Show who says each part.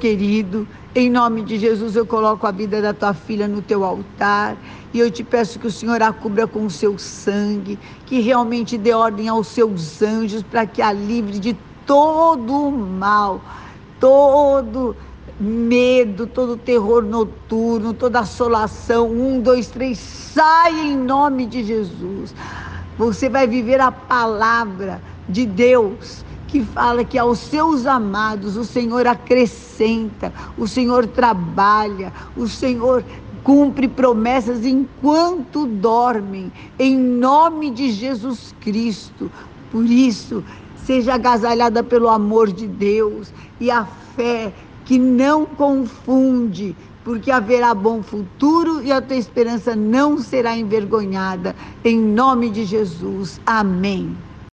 Speaker 1: querido, em nome de Jesus eu coloco a vida da tua filha no teu altar e eu te peço que o Senhor a cubra com o seu sangue, que realmente dê ordem aos seus anjos para que a livre de todo o mal, todo medo, todo terror noturno, toda assolação. Um, dois, três, sai em nome de Jesus. Você vai viver a palavra de Deus que fala que aos seus amados o Senhor acrescenta, o Senhor trabalha, o Senhor cumpre promessas enquanto dormem, em nome de Jesus Cristo. Por isso, seja agasalhada pelo amor de Deus e a fé que não confunde, porque haverá bom futuro e a tua esperança não será envergonhada. Em nome de Jesus. Amém.